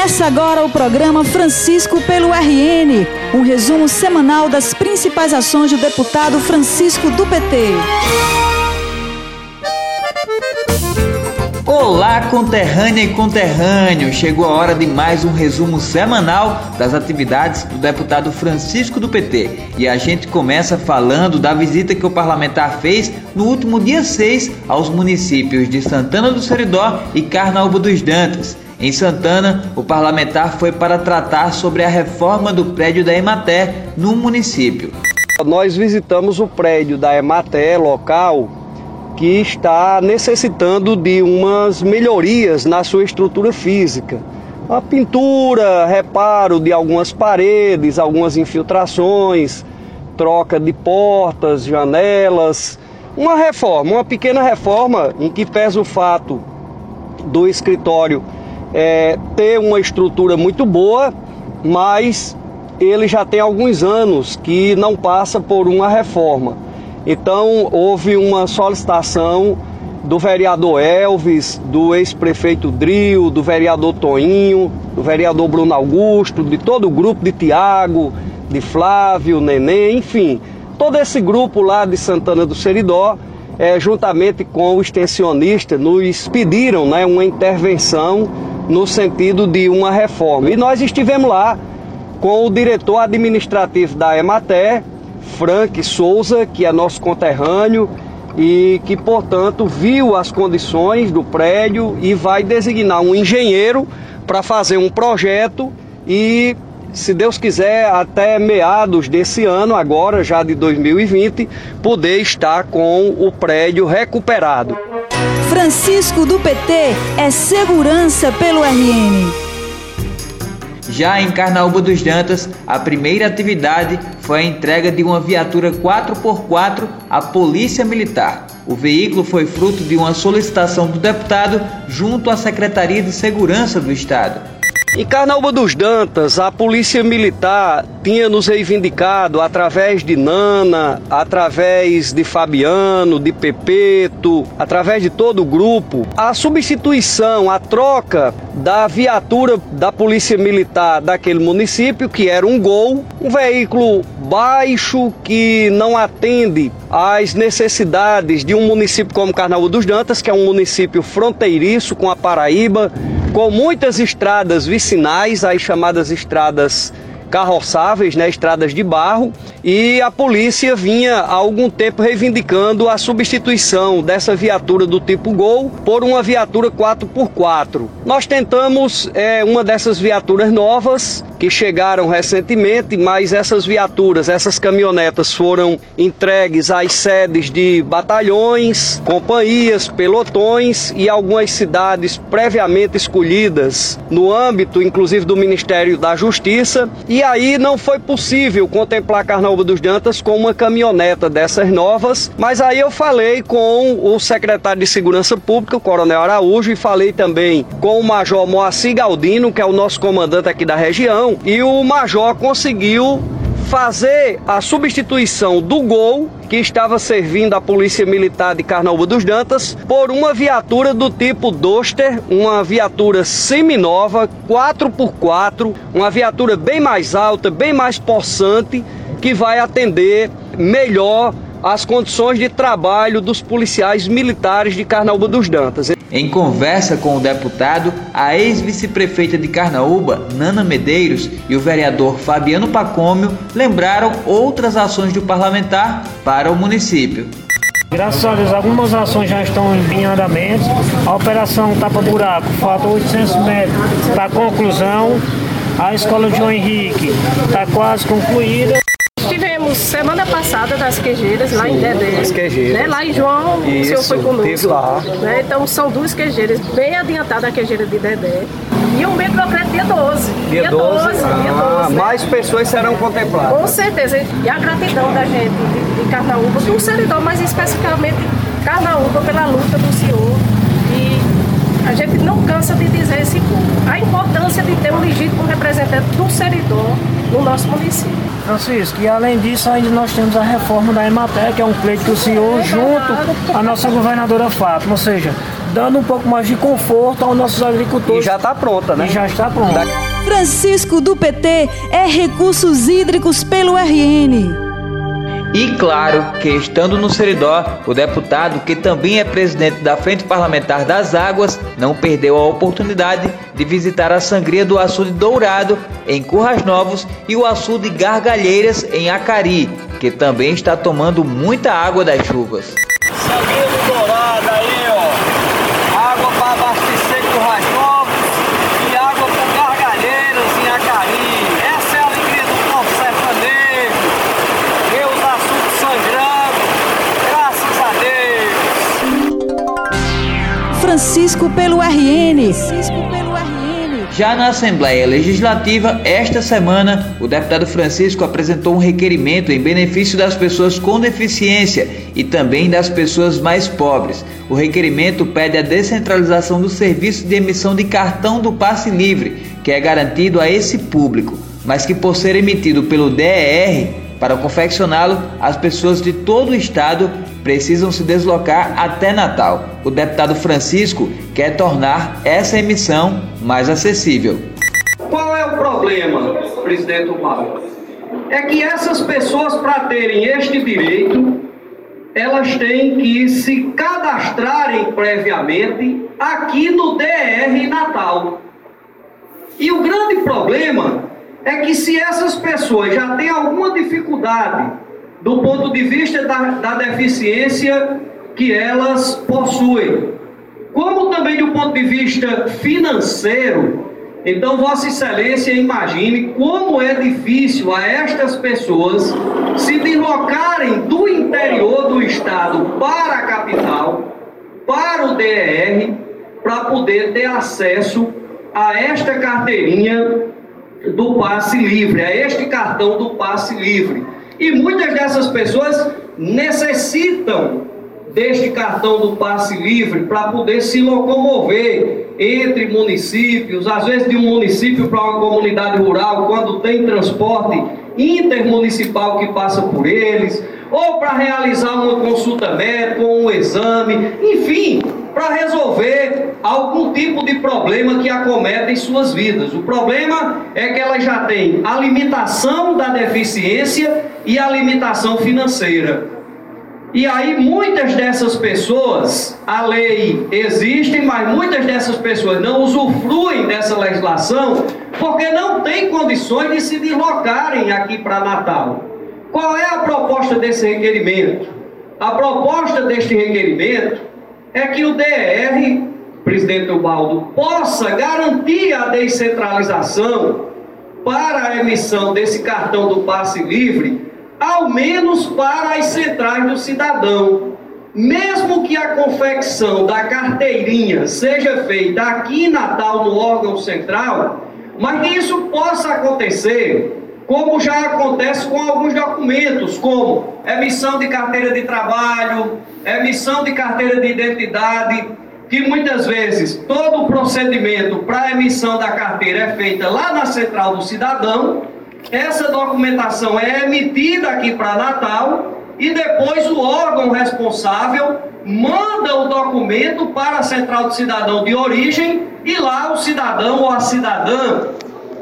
Começa agora o programa Francisco pelo RN, um resumo semanal das principais ações do deputado Francisco do PT. Olá, conterrânea e conterrâneo! Chegou a hora de mais um resumo semanal das atividades do deputado Francisco do PT. E a gente começa falando da visita que o parlamentar fez no último dia 6 aos municípios de Santana do Seridó e Carnaúba dos Dantas. Em Santana, o parlamentar foi para tratar sobre a reforma do prédio da Ematé no município. Nós visitamos o prédio da Ematé local que está necessitando de umas melhorias na sua estrutura física. A pintura, reparo de algumas paredes, algumas infiltrações, troca de portas, janelas, uma reforma, uma pequena reforma em que pesa o fato do escritório é, ter uma estrutura muito boa, mas ele já tem alguns anos que não passa por uma reforma. Então houve uma solicitação do vereador Elvis, do ex-prefeito Dril, do vereador Toinho, do vereador Bruno Augusto, de todo o grupo de Tiago, de Flávio, Nenê, enfim, todo esse grupo lá de Santana do Seridó, é, juntamente com o extensionista, nos pediram né, uma intervenção no sentido de uma reforma. E nós estivemos lá com o diretor administrativo da Emater, Frank Souza, que é nosso conterrâneo e que, portanto, viu as condições do prédio e vai designar um engenheiro para fazer um projeto e, se Deus quiser, até meados desse ano, agora já de 2020, poder estar com o prédio recuperado. Francisco do PT é segurança pelo RN. Já em Carnaúba dos Dantas, a primeira atividade foi a entrega de uma viatura 4x4 à Polícia Militar. O veículo foi fruto de uma solicitação do deputado junto à Secretaria de Segurança do Estado. Em Carnaúba dos Dantas, a Polícia Militar tinha nos reivindicado através de Nana, através de Fabiano, de Pepeto, através de todo o grupo, a substituição, a troca da viatura da Polícia Militar daquele município, que era um Gol, um veículo baixo que não atende às necessidades de um município como Carnaúba dos Dantas, que é um município fronteiriço com a Paraíba, com muitas estradas vicinais, as chamadas estradas carroçáveis, né, estradas de barro, e a polícia vinha há algum tempo reivindicando a substituição dessa viatura do tipo Gol por uma viatura 4x4. Nós tentamos é, uma dessas viaturas novas que chegaram recentemente, mas essas viaturas, essas caminhonetas foram entregues às sedes de batalhões, companhias, pelotões e algumas cidades previamente escolhidas no âmbito, inclusive, do Ministério da Justiça. E aí não foi possível contemplar Carnaúba dos Dantas com uma caminhoneta dessas novas, mas aí eu falei com o secretário de Segurança Pública, o Coronel Araújo, e falei também com o Major Moacir Galdino, que é o nosso comandante aqui da região e o Major conseguiu fazer a substituição do Gol, que estava servindo a Polícia Militar de Carnaúba dos Dantas, por uma viatura do tipo Duster, uma viatura seminova, 4x4, uma viatura bem mais alta, bem mais possante, que vai atender melhor as condições de trabalho dos policiais militares de Carnaúba dos Dantas. Em conversa com o deputado, a ex-vice-prefeita de Carnaúba, Nana Medeiros, e o vereador Fabiano Pacômio lembraram outras ações do parlamentar para o município. Graças a Deus, algumas ações já estão em andamento. A operação Tapa Buraco, falta 800 metros para conclusão. A escola João Henrique está quase concluída semana passada nas queijeiras, lá em Dedé. As queijeiras. Né? Lá em João, Isso, o senhor foi conosco. lá. Né? Então são duas queijeiras, bem adiantada a queijeira de Dedé. E o microcrédito dia 12. Dia, dia 12? 12 ah, dia 12 né? Mais pessoas serão contempladas. Com certeza. E a gratidão da gente de, de Carnaúba, do servidor, mas especificamente Carnaúba, pela luta do senhor. E a gente não cansa de dizer esse. A importância de ter um legítimo representante do servidor no nosso município. Francisco, e além disso, ainda nós temos a reforma da Emater, que é um pleito que o senhor, junto à nossa governadora Fátima, ou seja, dando um pouco mais de conforto aos nossos agricultores. E já está pronta, né? E já está pronta. Francisco do PT é Recursos Hídricos pelo RN. E claro que, estando no Seridó, o deputado, que também é presidente da Frente Parlamentar das Águas, não perdeu a oportunidade de visitar a sangria do açude Dourado, em Curras Novos, e o açude Gargalheiras, em Acari, que também está tomando muita água das chuvas do Dourado aí, ó. Água para abastecer Curras Novos e água para Gargalheiras, em Acari. Essa é a alegria do povo sertanejo. Ver os açudes sangrando, graças a Deus. Francisco pelo RN. Francisco pelo RN. Já na Assembleia Legislativa, esta semana, o deputado Francisco apresentou um requerimento em benefício das pessoas com deficiência e também das pessoas mais pobres. O requerimento pede a descentralização do serviço de emissão de cartão do passe livre, que é garantido a esse público, mas que por ser emitido pelo DER, para confeccioná-lo, as pessoas de todo o estado precisam se deslocar até Natal. O deputado Francisco quer tornar essa emissão mais acessível. Qual é o problema, presidente Omar? É que essas pessoas, para terem este direito, elas têm que se cadastrarem previamente aqui no DR Natal. E o grande problema é que se essas pessoas já têm alguma dificuldade do ponto de vista da, da deficiência que elas possuem, como também do ponto de vista financeiro, então Vossa Excelência imagine como é difícil a estas pessoas se deslocarem do interior do estado para a capital, para o DER, para poder ter acesso a esta carteirinha do passe livre, a este cartão do passe livre. E muitas dessas pessoas necessitam deste cartão do passe livre para poder se locomover entre municípios, às vezes de um município para uma comunidade rural, quando tem transporte intermunicipal que passa por eles, ou para realizar uma consulta médica, ou um exame, enfim, para resolver algum tipo de problema que acomete em suas vidas. O problema é que elas já têm a limitação da deficiência e a limitação financeira. E aí muitas dessas pessoas, a lei existe, mas muitas dessas pessoas não usufruem dessa legislação porque não têm condições de se deslocarem aqui para Natal. Qual é a proposta desse requerimento? A proposta deste requerimento é que o DR, presidente Ubaldo, possa garantir a descentralização para a emissão desse cartão do passe livre, ao menos para as centrais do cidadão. Mesmo que a confecção da carteirinha seja feita aqui em Natal, no órgão central, mas que isso possa acontecer como já acontece com alguns documentos, como emissão de carteira de trabalho, emissão de carteira de identidade, que muitas vezes todo o procedimento para emissão da carteira é feita lá na central do cidadão, essa documentação é emitida aqui para Natal e depois o órgão responsável manda o documento para a central do cidadão de origem e lá o cidadão ou a cidadã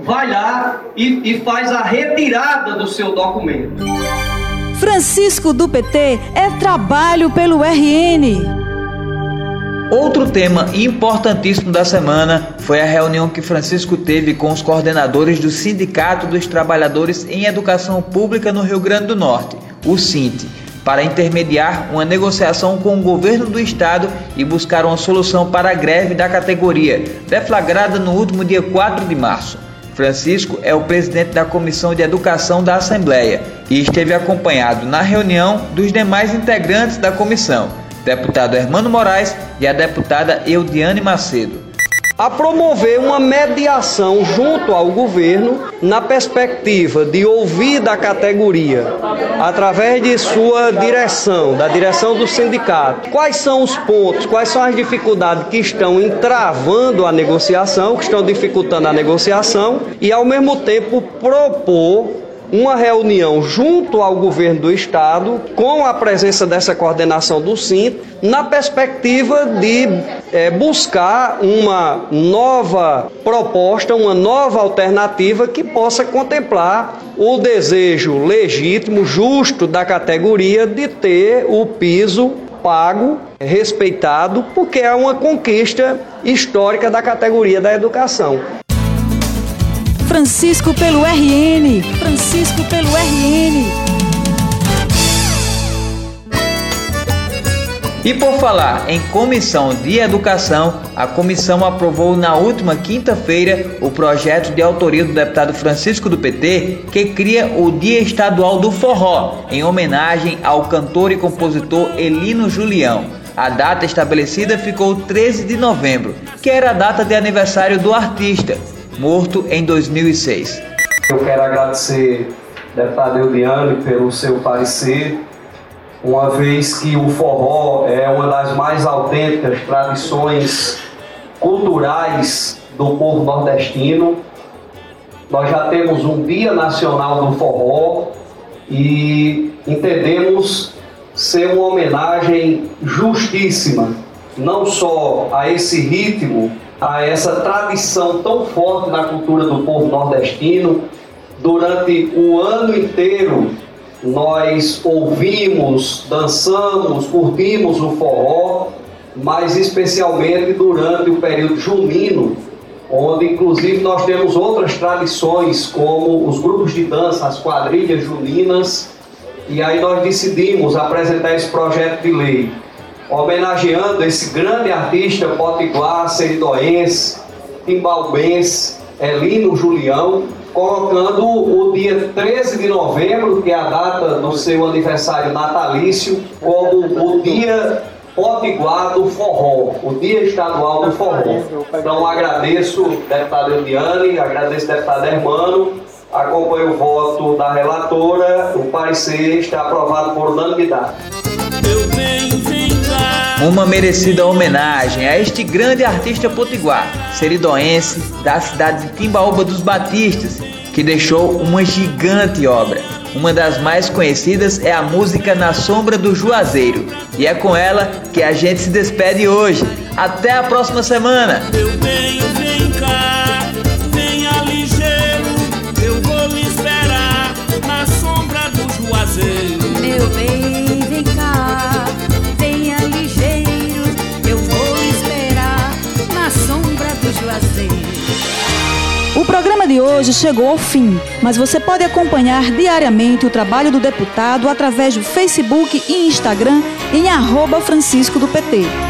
vai lá e, e faz a retirada do seu documento. Francisco do PT é trabalho pelo RN. Outro tema importantíssimo da semana foi a reunião que Francisco teve com os coordenadores do Sindicato dos Trabalhadores em Educação Pública no Rio Grande do Norte, o SINT, para intermediar uma negociação com o governo do estado e buscar uma solução para a greve da categoria, deflagrada no último dia 4 de março. Francisco é o presidente da Comissão de Educação da Assembleia e esteve acompanhado na reunião dos demais integrantes da comissão, deputado Hermano Moraes e a deputada Eudiane Macedo a promover uma mediação junto ao governo na perspectiva de ouvir da categoria, através de sua direção, da direção do sindicato, quais são os pontos, quais são as dificuldades que estão entravando a negociação, que estão dificultando a negociação, e ao mesmo tempo propor uma reunião junto ao governo do estado, com a presença dessa coordenação do SINT, na perspectiva de é, buscar uma nova proposta, uma nova alternativa que possa contemplar o desejo legítimo, justo da categoria de ter o piso pago, respeitado, porque é uma conquista histórica da categoria da educação. Francisco pelo RN. Francisco pelo RN. E por falar em comissão de educação, a comissão aprovou na última quinta-feira o projeto de autoria do deputado Francisco do PT, que cria o Dia Estadual do Forró, em homenagem ao cantor e compositor Elino Julião. A data estabelecida ficou 13 de novembro, que era a data de aniversário do artista, morto em 2006. Eu quero agradecer, deputado Eudiane, pelo seu parecer, uma vez que o forró é uma das mais autênticas tradições culturais do povo nordestino. Nós já temos um Dia Nacional do Forró e entendemos ser uma homenagem justíssima, não só a esse ritmo a essa tradição tão forte na cultura do povo nordestino. Durante o ano inteiro, nós ouvimos, dançamos, curtimos o forró, mas especialmente durante o período junino, onde inclusive nós temos outras tradições, como os grupos de dança, as quadrilhas juninas, e aí nós decidimos apresentar esse projeto de lei homenageando esse grande artista potiguar, seridoense, timbalbense, Elino Julião, colocando o dia 13 de novembro, que é a data do seu aniversário natalício, como o dia potiguar do forró, o dia estadual do forró. Então agradeço, deputado Eliane, agradeço, deputado Hermano, acompanho o voto da relatora, o parecer está aprovado por unanimidade. Uma merecida homenagem a este grande artista potiguar, seridoense da cidade de Timbaúba dos Batistas, que deixou uma gigante obra. Uma das mais conhecidas é a música Na Sombra do Juazeiro, e é com ela que a gente se despede hoje. Até a próxima semana! Hoje chegou ao fim, mas você pode acompanhar diariamente o trabalho do deputado através do Facebook e Instagram em arroba Francisco do PT.